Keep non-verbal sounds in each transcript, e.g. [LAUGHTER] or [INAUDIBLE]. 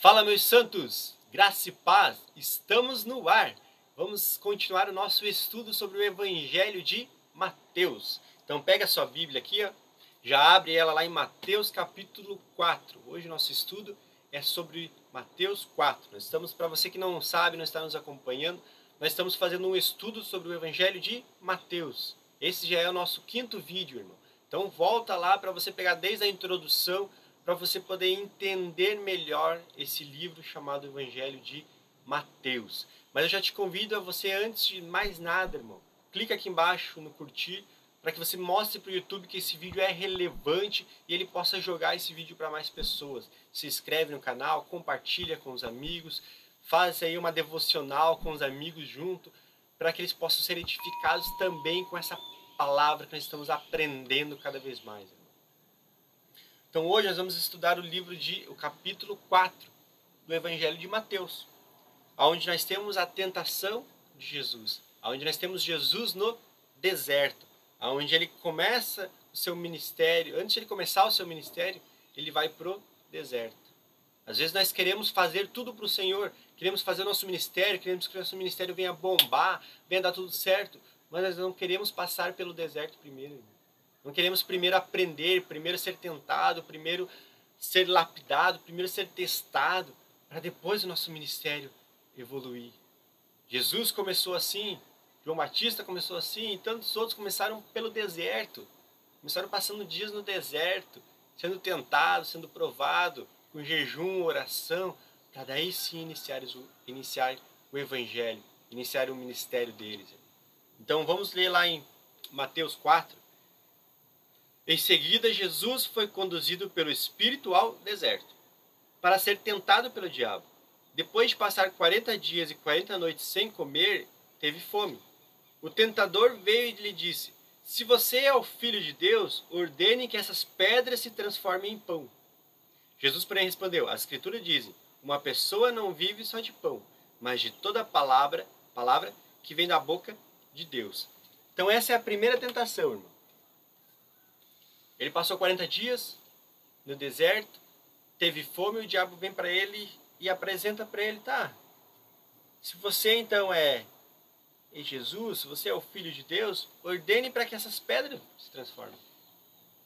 Fala, meus santos! Graça e paz, estamos no ar. Vamos continuar o nosso estudo sobre o Evangelho de Mateus. Então, pega a sua Bíblia aqui, ó, já abre ela lá em Mateus capítulo 4. Hoje nosso estudo é sobre Mateus 4. Nós estamos, para você que não sabe, não está nos acompanhando, nós estamos fazendo um estudo sobre o Evangelho de Mateus. Esse já é o nosso quinto vídeo, irmão. Então volta lá para você pegar desde a introdução para você poder entender melhor esse livro chamado Evangelho de Mateus. Mas eu já te convido a você, antes de mais nada, irmão, clica aqui embaixo no curtir para que você mostre para o YouTube que esse vídeo é relevante e ele possa jogar esse vídeo para mais pessoas. Se inscreve no canal, compartilha com os amigos, faz aí uma devocional com os amigos junto, para que eles possam ser edificados também com essa palavra que nós estamos aprendendo cada vez mais. Então hoje nós vamos estudar o livro de o capítulo 4 do Evangelho de Mateus, onde nós temos a tentação de Jesus, onde nós temos Jesus no deserto, onde ele começa o seu ministério, antes de ele começar o seu ministério, ele vai pro deserto. Às vezes nós queremos fazer tudo para o Senhor, queremos fazer o nosso ministério, queremos que nosso ministério venha bombar, venha dar tudo certo, mas nós não queremos passar pelo deserto primeiro. Não queremos primeiro aprender, primeiro ser tentado, primeiro ser lapidado, primeiro ser testado, para depois o nosso ministério evoluir. Jesus começou assim, João Batista começou assim, e tantos outros começaram pelo deserto. Começaram passando dias no deserto, sendo tentado, sendo provado, com jejum, oração, para daí sim iniciar, iniciar o evangelho, iniciar o ministério deles. Então vamos ler lá em Mateus 4, em seguida, Jesus foi conduzido pelo Espírito ao deserto, para ser tentado pelo diabo. Depois de passar 40 dias e 40 noites sem comer, teve fome. O tentador veio e lhe disse: Se você é o filho de Deus, ordene que essas pedras se transformem em pão. Jesus, porém, respondeu: As Escrituras dizem: Uma pessoa não vive só de pão, mas de toda palavra, palavra que vem da boca de Deus. Então, essa é a primeira tentação, irmão. Ele passou 40 dias no deserto, teve fome, o diabo vem para ele e apresenta para ele, tá? Se você então é Jesus, se você é o filho de Deus, ordene para que essas pedras se transformem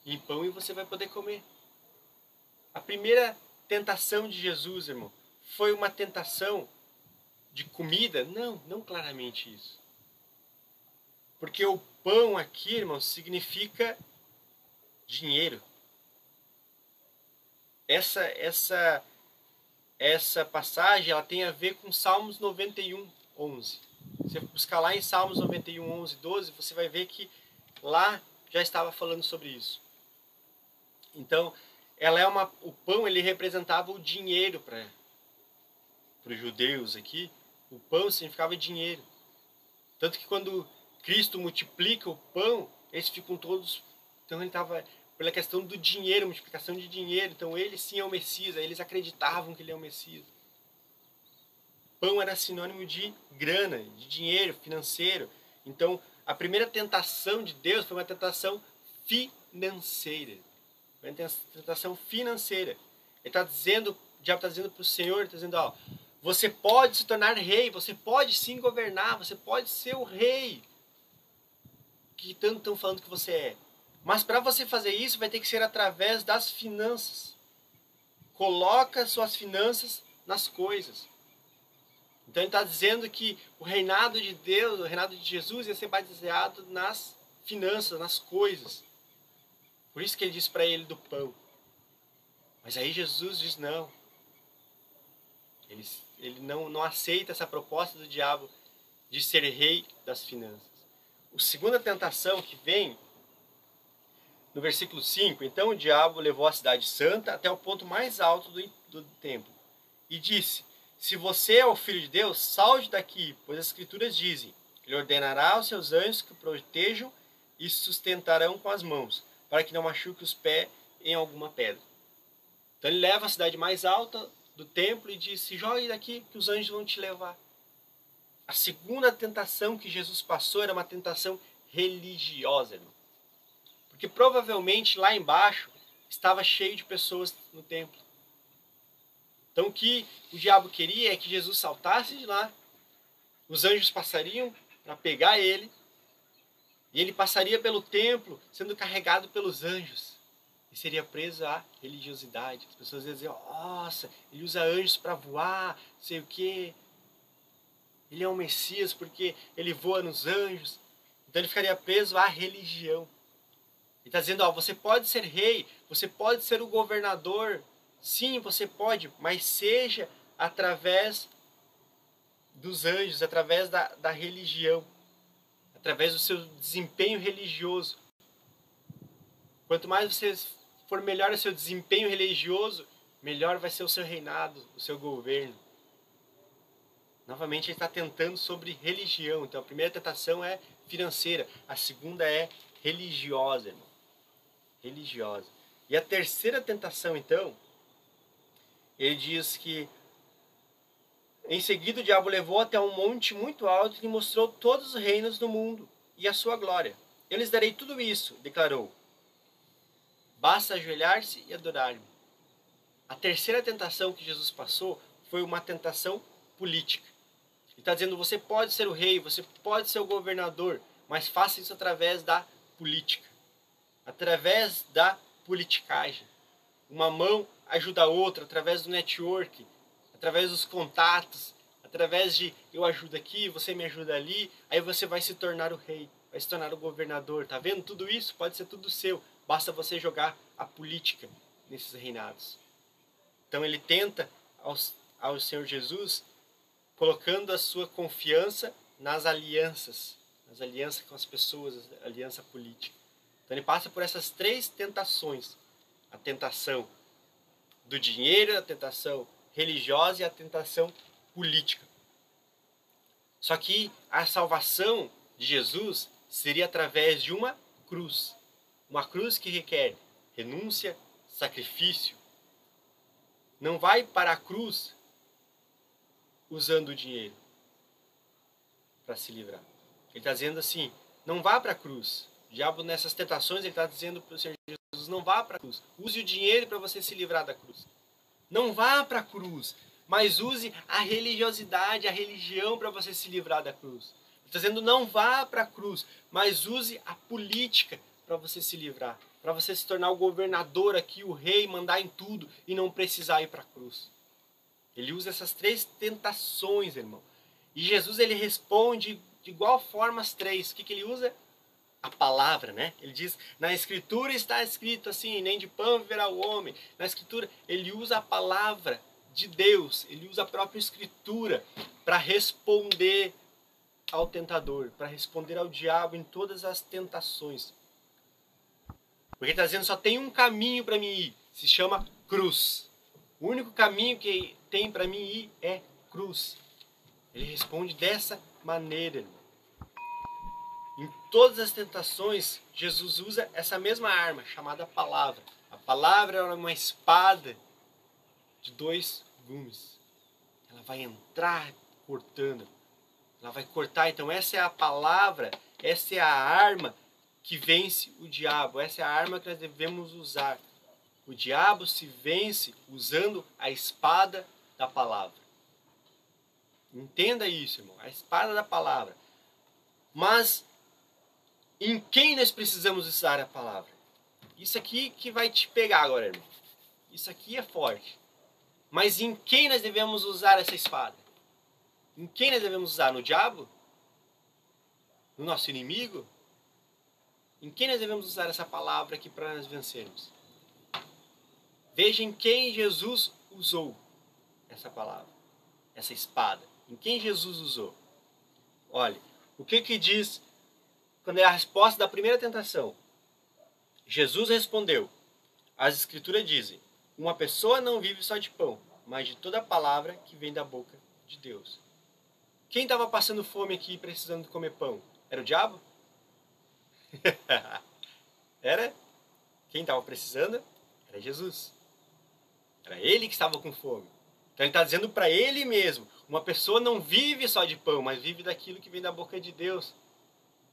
em pão e você vai poder comer. A primeira tentação de Jesus, irmão, foi uma tentação de comida? Não, não claramente isso. Porque o pão aqui, irmão, significa dinheiro. Essa essa essa passagem ela tem a ver com Salmos 91, 11. Você buscar lá em Salmos 91, 11, 12, você vai ver que lá já estava falando sobre isso. Então, ela é uma, o pão ele representava o dinheiro para os judeus aqui. O pão significava dinheiro. Tanto que quando Cristo multiplica o pão, eles ficam todos. Então ele estava pela questão do dinheiro, multiplicação de dinheiro. Então ele sim é o Messias, eles acreditavam que ele é o Messias. Pão era sinônimo de grana, de dinheiro, financeiro. Então a primeira tentação de Deus foi uma tentação financeira. Foi uma tentação financeira. Ele está dizendo, o diabo está dizendo para o Senhor, está dizendo, ó, você pode se tornar rei, você pode sim governar, você pode ser o rei que tanto estão falando que você é. Mas para você fazer isso, vai ter que ser através das finanças. Coloca suas finanças nas coisas. Então ele está dizendo que o reinado de Deus, o reinado de Jesus ia ser baseado nas finanças, nas coisas. Por isso que ele diz para ele do pão. Mas aí Jesus diz não. Ele, ele não, não aceita essa proposta do diabo de ser rei das finanças. A segunda tentação que vem no versículo 5, então o diabo levou a cidade santa até o ponto mais alto do, do templo e disse: Se você é o filho de Deus, salte daqui, pois as escrituras dizem: Ele ordenará aos seus anjos que o protejam e sustentarão com as mãos, para que não machuque os pés em alguma pedra. Então ele leva a cidade mais alta do templo e diz: Se jogue daqui, que os anjos vão te levar. A segunda tentação que Jesus passou era uma tentação religiosa, irmão. Porque provavelmente lá embaixo estava cheio de pessoas no templo. Então o que o diabo queria é que Jesus saltasse de lá, os anjos passariam para pegar ele, e ele passaria pelo templo sendo carregado pelos anjos. E seria preso à religiosidade. As pessoas iam dizer, nossa, ele usa anjos para voar, sei o quê. Ele é o Messias porque ele voa nos anjos. Então ele ficaria preso à religião. Ele está dizendo, ó, você pode ser rei, você pode ser o governador, sim, você pode, mas seja através dos anjos, através da, da religião, através do seu desempenho religioso. Quanto mais você for melhor o seu desempenho religioso, melhor vai ser o seu reinado, o seu governo. Novamente, ele está tentando sobre religião. Então, a primeira tentação é financeira, a segunda é religiosa, irmão religiosa. E a terceira tentação, então, ele diz que em seguida o diabo levou até um monte muito alto e mostrou todos os reinos do mundo e a sua glória. Eu lhes darei tudo isso, declarou. Basta ajoelhar-se e adorar-me. A terceira tentação que Jesus passou foi uma tentação política. Ele está dizendo: você pode ser o rei, você pode ser o governador, mas faça isso através da política através da politicagem. Uma mão ajuda a outra através do network, através dos contatos, através de eu ajudo aqui, você me ajuda ali, aí você vai se tornar o rei, vai se tornar o governador. Tá vendo? Tudo isso pode ser tudo seu, basta você jogar a política nesses reinados. Então ele tenta ao, ao Senhor Jesus colocando a sua confiança nas alianças, nas alianças com as pessoas, aliança política. Então ele passa por essas três tentações: a tentação do dinheiro, a tentação religiosa e a tentação política. Só que a salvação de Jesus seria através de uma cruz. Uma cruz que requer renúncia, sacrifício. Não vai para a cruz usando o dinheiro para se livrar. Ele está dizendo assim: não vá para a cruz, o diabo, nessas tentações, ele está dizendo para o Senhor Jesus: não vá para a cruz. Use o dinheiro para você se livrar da cruz. Não vá para a cruz, mas use a religiosidade, a religião para você se livrar da cruz. Está dizendo: não vá para a cruz, mas use a política para você se livrar. Para você se tornar o governador aqui, o rei, mandar em tudo e não precisar ir para a cruz. Ele usa essas três tentações, irmão. E Jesus ele responde de igual forma as três. O que, que ele usa? A palavra, né? Ele diz, na escritura está escrito assim, nem de pão viverá o homem. Na escritura, ele usa a palavra de Deus, ele usa a própria escritura para responder ao tentador, para responder ao diabo em todas as tentações. Porque ele está dizendo, só tem um caminho para mim ir, se chama cruz. O único caminho que tem para mim ir é cruz. Ele responde dessa maneira, irmão. Todas as tentações, Jesus usa essa mesma arma, chamada palavra. A palavra é uma espada de dois gumes. Ela vai entrar cortando. Ela vai cortar. Então, essa é a palavra, essa é a arma que vence o diabo. Essa é a arma que nós devemos usar. O diabo se vence usando a espada da palavra. Entenda isso, irmão. A espada da palavra. Mas em quem nós precisamos usar a palavra? Isso aqui que vai te pegar agora, irmão. Isso aqui é forte. Mas em quem nós devemos usar essa espada? Em quem nós devemos usar? No diabo? No nosso inimigo? Em quem nós devemos usar essa palavra aqui para nós vencermos? Veja em quem Jesus usou essa palavra, essa espada. Em quem Jesus usou? Olha, o que que diz quando é a resposta da primeira tentação. Jesus respondeu: As Escrituras dizem: Uma pessoa não vive só de pão, mas de toda palavra que vem da boca de Deus. Quem estava passando fome aqui precisando comer pão? Era o diabo? [LAUGHS] Era? Quem estava precisando? Era Jesus. Era ele que estava com fome. Então ele está dizendo para ele mesmo: uma pessoa não vive só de pão, mas vive daquilo que vem da boca de Deus.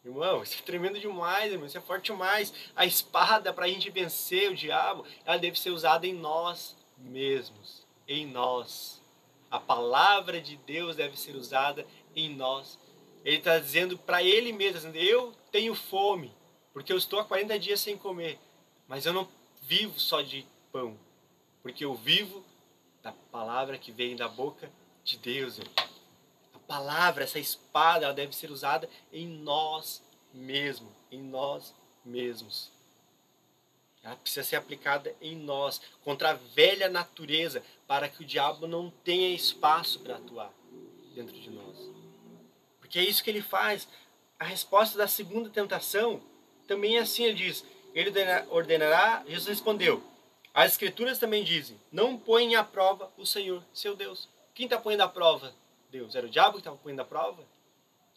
Irmão, isso é tremendo demais, irmão. Isso é forte demais. A espada para a gente vencer o diabo, ela deve ser usada em nós mesmos. em nós. A palavra de Deus deve ser usada em nós. Ele está dizendo para ele mesmo, dizendo, eu tenho fome, porque eu estou há 40 dias sem comer, mas eu não vivo só de pão, porque eu vivo da palavra que vem da boca de Deus. A palavra, essa espada, ela deve ser usada em nós mesmos, em nós mesmos. Ela precisa ser aplicada em nós, contra a velha natureza, para que o diabo não tenha espaço para atuar dentro de nós. Porque é isso que ele faz. A resposta da segunda tentação também é assim: ele diz, ele ordenará, Jesus respondeu. As escrituras também dizem: não põe à prova o Senhor, seu Deus. Quem está põe à prova? Deus. Era o diabo que estava põe à prova?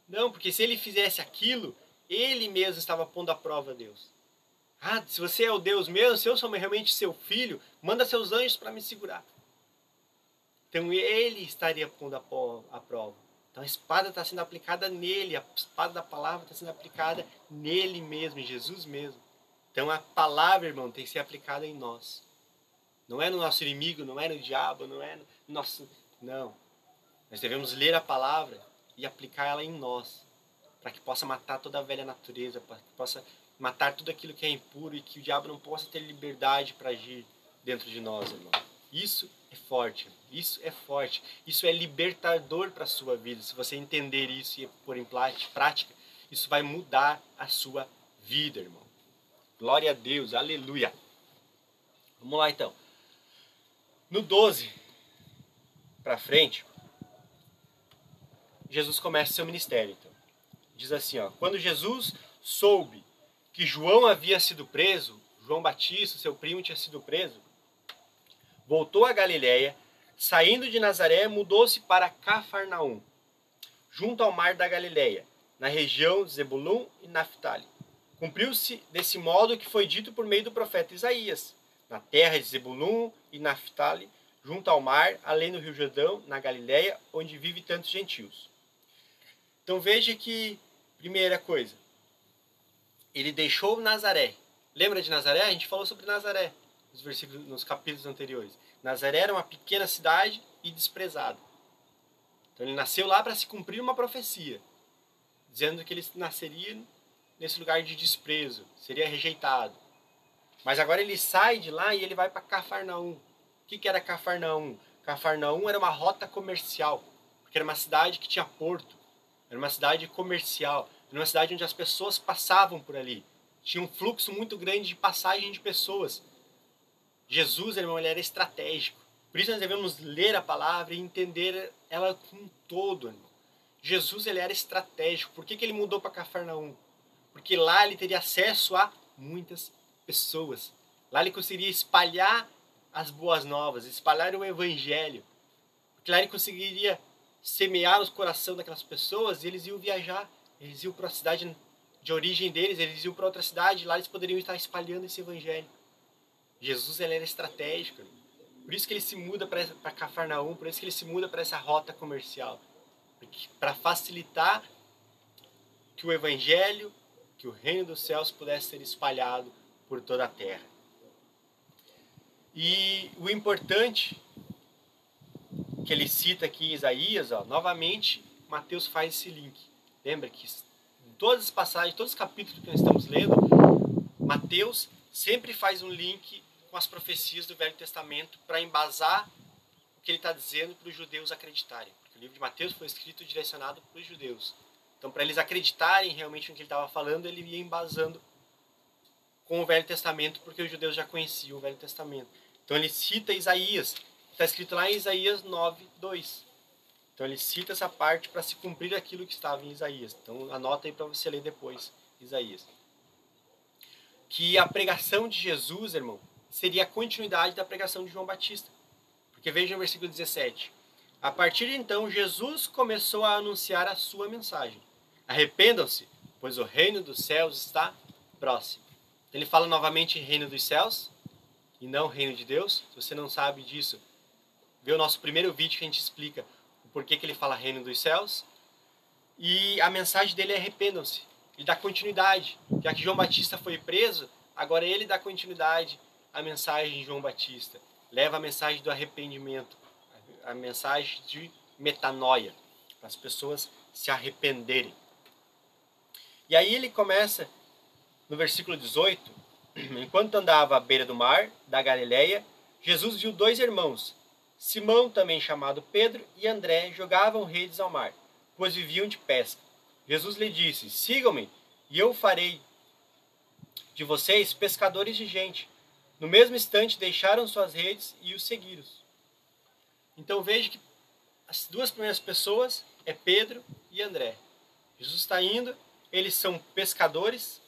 Não, porque se ele fizesse aquilo, ele mesmo estava pondo à prova Deus. Ah, se você é o Deus mesmo, se eu sou realmente seu filho, manda seus anjos para me segurar. Então ele estaria pondo a prova. Então a espada está sendo aplicada nele, a espada da palavra está sendo aplicada nele mesmo, em Jesus mesmo. Então a palavra, irmão, tem que ser aplicada em nós. Não é no nosso inimigo, não é no diabo, não é no nosso. Não. Nós devemos ler a palavra e aplicar ela em nós, para que possa matar toda a velha natureza, para que possa matar tudo aquilo que é impuro e que o diabo não possa ter liberdade para agir dentro de nós, irmão. Isso é forte, isso é forte, isso é libertador para a sua vida. Se você entender isso e pôr em prática, isso vai mudar a sua vida, irmão. Glória a Deus, aleluia. Vamos lá então. No 12 para frente, Jesus começa seu ministério. Então. Diz assim, ó, quando Jesus soube que João havia sido preso, João Batista, seu primo, tinha sido preso, voltou a Galiléia, saindo de Nazaré, mudou-se para Cafarnaum, junto ao mar da Galiléia, na região de Zebulun e Naphtali. Cumpriu-se desse modo que foi dito por meio do profeta Isaías, na terra de Zebulun e Naphtali, junto ao mar, além do rio Jordão, na Galiléia, onde vive tantos gentios. Então veja que, primeira coisa, ele deixou Nazaré. Lembra de Nazaré? A gente falou sobre Nazaré nos versículos, nos capítulos anteriores. Nazaré era uma pequena cidade e desprezada. Então ele nasceu lá para se cumprir uma profecia, dizendo que ele nasceria nesse lugar de desprezo, seria rejeitado. Mas agora ele sai de lá e ele vai para Cafarnaum. O que, que era Cafarnaum? Cafarnaum era uma rota comercial, porque era uma cidade que tinha porto, era uma cidade comercial, era uma cidade onde as pessoas passavam por ali. Tinha um fluxo muito grande de passagem de pessoas. Jesus, irmão, ele era estratégico. Por isso nós devemos ler a palavra e entender ela com todo, irmão. Jesus, ele era estratégico. Por que, que ele mudou para Cafarnaum? Porque lá ele teria acesso a muitas pessoas. Lá ele conseguiria espalhar as boas novas, espalhar o evangelho. Porque lá ele conseguiria semear os corações daquelas pessoas e eles iam viajar, eles iam para a cidade de origem deles, eles iam para outra cidade, lá eles poderiam estar espalhando esse evangelho. Jesus ele era estratégico, por isso que ele se muda para Cafarnaum, por isso que ele se muda para essa rota comercial, para facilitar que o evangelho, que o reino dos céus pudesse ser espalhado por toda a terra. E o importante que ele cita aqui em Isaías, ó, novamente Mateus faz esse link. Lembra que em todas as passagens, todos os capítulos que nós estamos lendo, Mateus sempre faz um link com as profecias do Velho Testamento para embasar o que ele está dizendo para os judeus acreditarem. Porque o livro de Mateus foi escrito direcionado para os judeus. Então, para eles acreditarem realmente no que ele estava falando, ele ia embasando com o Velho Testamento, porque os judeus já conheciam o Velho Testamento. Então, ele cita Isaías, Está escrito lá em Isaías 9, 2. Então ele cita essa parte para se cumprir aquilo que estava em Isaías. Então anota aí para você ler depois, Isaías. Que a pregação de Jesus, irmão, seria a continuidade da pregação de João Batista. Porque veja no versículo 17. A partir de então, Jesus começou a anunciar a sua mensagem. Arrependam-se, pois o reino dos céus está próximo. Ele fala novamente reino dos céus e não reino de Deus. Se você não sabe disso, vê o nosso primeiro vídeo que a gente explica o porquê que ele fala reino dos céus. E a mensagem dele é arrependam-se. Ele dá continuidade. Já que João Batista foi preso, agora ele dá continuidade à mensagem de João Batista. Leva a mensagem do arrependimento. a mensagem de metanoia, para as pessoas se arrependerem. E aí ele começa no versículo 18, [CLEARS THROAT] enquanto andava à beira do mar da Galileia, Jesus viu dois irmãos, Simão, também chamado Pedro, e André, jogavam redes ao mar, pois viviam de pesca. Jesus lhe disse: Sigam-me, e eu farei de vocês pescadores de gente. No mesmo instante deixaram suas redes e os seguiram. Então veja que as duas primeiras pessoas é Pedro e André. Jesus está indo, eles são pescadores.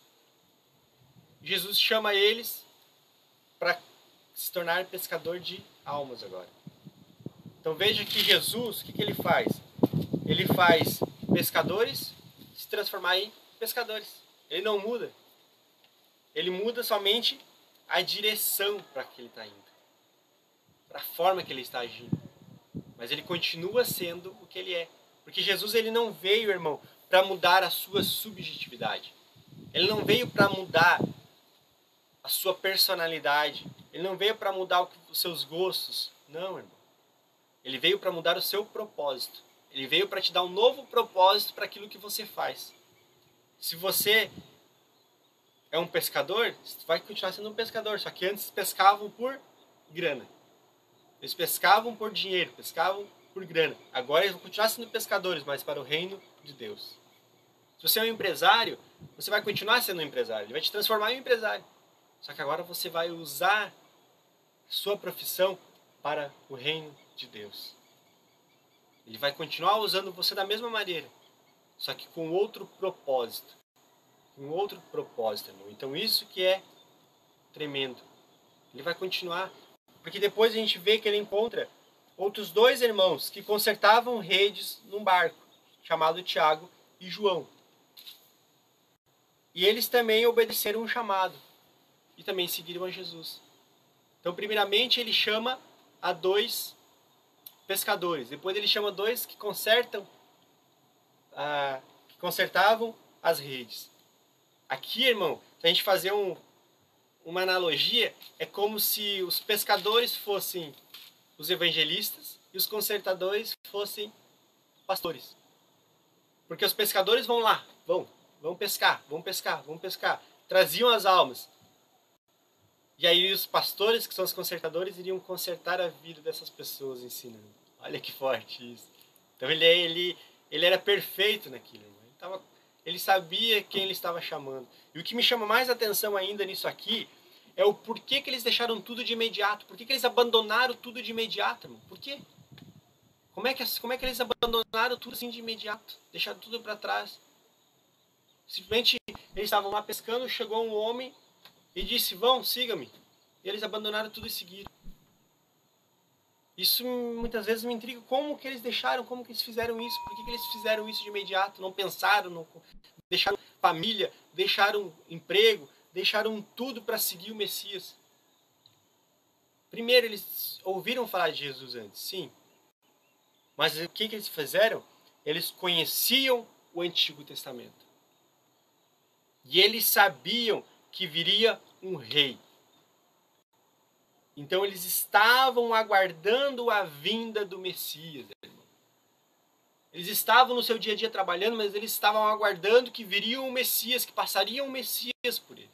Jesus chama eles para se tornar pescador de almas agora. Então veja que Jesus, o que, que ele faz? Ele faz pescadores se transformar em pescadores. Ele não muda. Ele muda somente a direção para que ele está indo, para a forma que ele está agindo. Mas ele continua sendo o que ele é. Porque Jesus ele não veio, irmão, para mudar a sua subjetividade. Ele não veio para mudar a sua personalidade. Ele não veio para mudar os seus gostos. Não, irmão. Ele veio para mudar o seu propósito. Ele veio para te dar um novo propósito para aquilo que você faz. Se você é um pescador, você vai continuar sendo um pescador. Só que antes pescavam por grana. Eles pescavam por dinheiro, pescavam por grana. Agora eles vão continuar sendo pescadores, mas para o reino de Deus. Se você é um empresário, você vai continuar sendo um empresário. Ele vai te transformar em um empresário. Só que agora você vai usar sua profissão para o reino de Deus. Ele vai continuar usando você da mesma maneira, só que com outro propósito. Com outro propósito, irmão. Então isso que é tremendo. Ele vai continuar, porque depois a gente vê que ele encontra outros dois irmãos que consertavam redes num barco, chamado Tiago e João. E eles também obedeceram um chamado e também seguiram a Jesus. Então, primeiramente, ele chama a dois pescadores. Depois ele chama dois que consertam, ah, que consertavam as redes. Aqui, irmão, se a gente fazer um, uma analogia, é como se os pescadores fossem os evangelistas e os consertadores fossem pastores. Porque os pescadores vão lá, vão, vão pescar, vão pescar, vão pescar. Traziam as almas. E aí os pastores, que são os consertadores, iriam consertar a vida dessas pessoas ensinando. Olha que forte isso. Então ele, ele, ele era perfeito naquilo. Ele, tava, ele sabia quem ele estava chamando. E o que me chama mais atenção ainda nisso aqui é o porquê que eles deixaram tudo de imediato. Por que, que eles abandonaram tudo de imediato, irmão? Por quê? Como é, que, como é que eles abandonaram tudo assim de imediato? Deixaram tudo para trás? Simplesmente eles estavam lá pescando, chegou um homem e disse: Vão, siga-me. Eles abandonaram tudo e seguiram. Isso muitas vezes me intriga. Como que eles deixaram? Como que eles fizeram isso? Por que, que eles fizeram isso de imediato? Não pensaram? Não... Deixaram família, deixaram emprego, deixaram tudo para seguir o Messias. Primeiro, eles ouviram falar de Jesus antes, sim. Mas o que, que eles fizeram? Eles conheciam o Antigo Testamento. E eles sabiam que viria um rei. Então eles estavam aguardando a vinda do Messias. Eles estavam no seu dia a dia trabalhando, mas eles estavam aguardando que viria um Messias, que passaria um Messias por eles.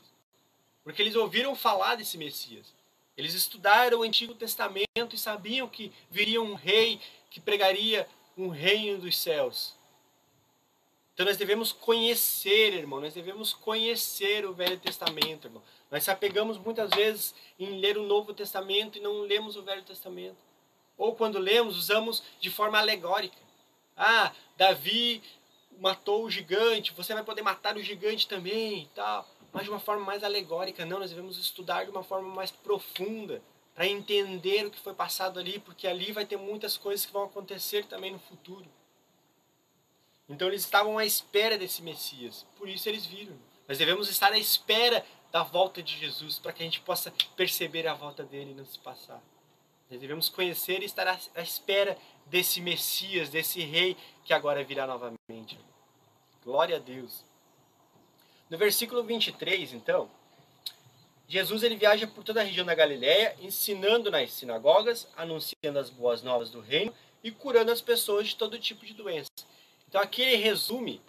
Porque eles ouviram falar desse Messias. Eles estudaram o Antigo Testamento e sabiam que viria um rei que pregaria um reino dos céus. Então nós devemos conhecer, irmão, nós devemos conhecer o Velho Testamento, irmão. Nós se apegamos muitas vezes em ler o Novo Testamento e não lemos o Velho Testamento. Ou quando lemos, usamos de forma alegórica. Ah, Davi matou o gigante, você vai poder matar o gigante também e tal. Mas de uma forma mais alegórica, não, nós devemos estudar de uma forma mais profunda para entender o que foi passado ali, porque ali vai ter muitas coisas que vão acontecer também no futuro. Então eles estavam à espera desse Messias. Por isso eles viram. Nós devemos estar à espera da volta de Jesus para que a gente possa perceber a volta dele e não se passar. Nós devemos conhecer e estar à espera desse Messias, desse rei que agora virá novamente. Glória a Deus. No versículo 23, então, Jesus ele viaja por toda a região da Galiléia, ensinando nas sinagogas, anunciando as boas novas do reino e curando as pessoas de todo tipo de doença. Então aqui ele resume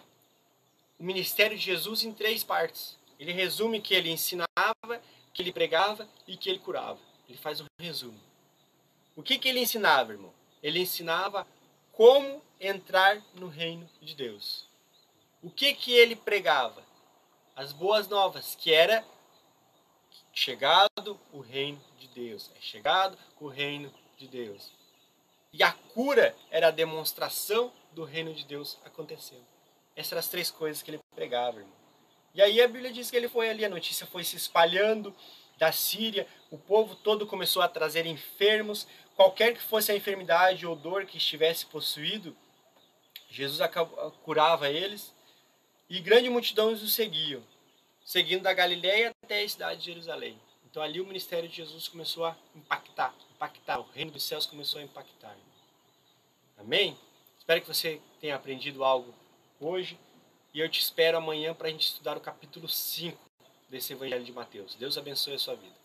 o ministério de Jesus em três partes. Ele resume que ele ensinava, que ele pregava e que ele curava. Ele faz um resumo. O que, que ele ensinava, irmão? Ele ensinava como entrar no reino de Deus. O que, que ele pregava? As boas novas, que era chegado o reino de Deus. É chegado o reino de Deus. E a cura era a demonstração do reino de Deus acontecendo. Essas eram as três coisas que ele pregava, irmão. E aí a Bíblia diz que ele foi ali, a notícia foi se espalhando da Síria, o povo todo começou a trazer enfermos, qualquer que fosse a enfermidade ou dor que estivesse possuído, Jesus curava eles, e grande multidão os seguiam seguindo da Galiléia até a cidade de Jerusalém. Então ali o ministério de Jesus começou a impactar, impactar, o reino dos céus começou a impactar. Amém? Espero que você tenha aprendido algo hoje e eu te espero amanhã para a gente estudar o capítulo 5 desse Evangelho de Mateus. Deus abençoe a sua vida.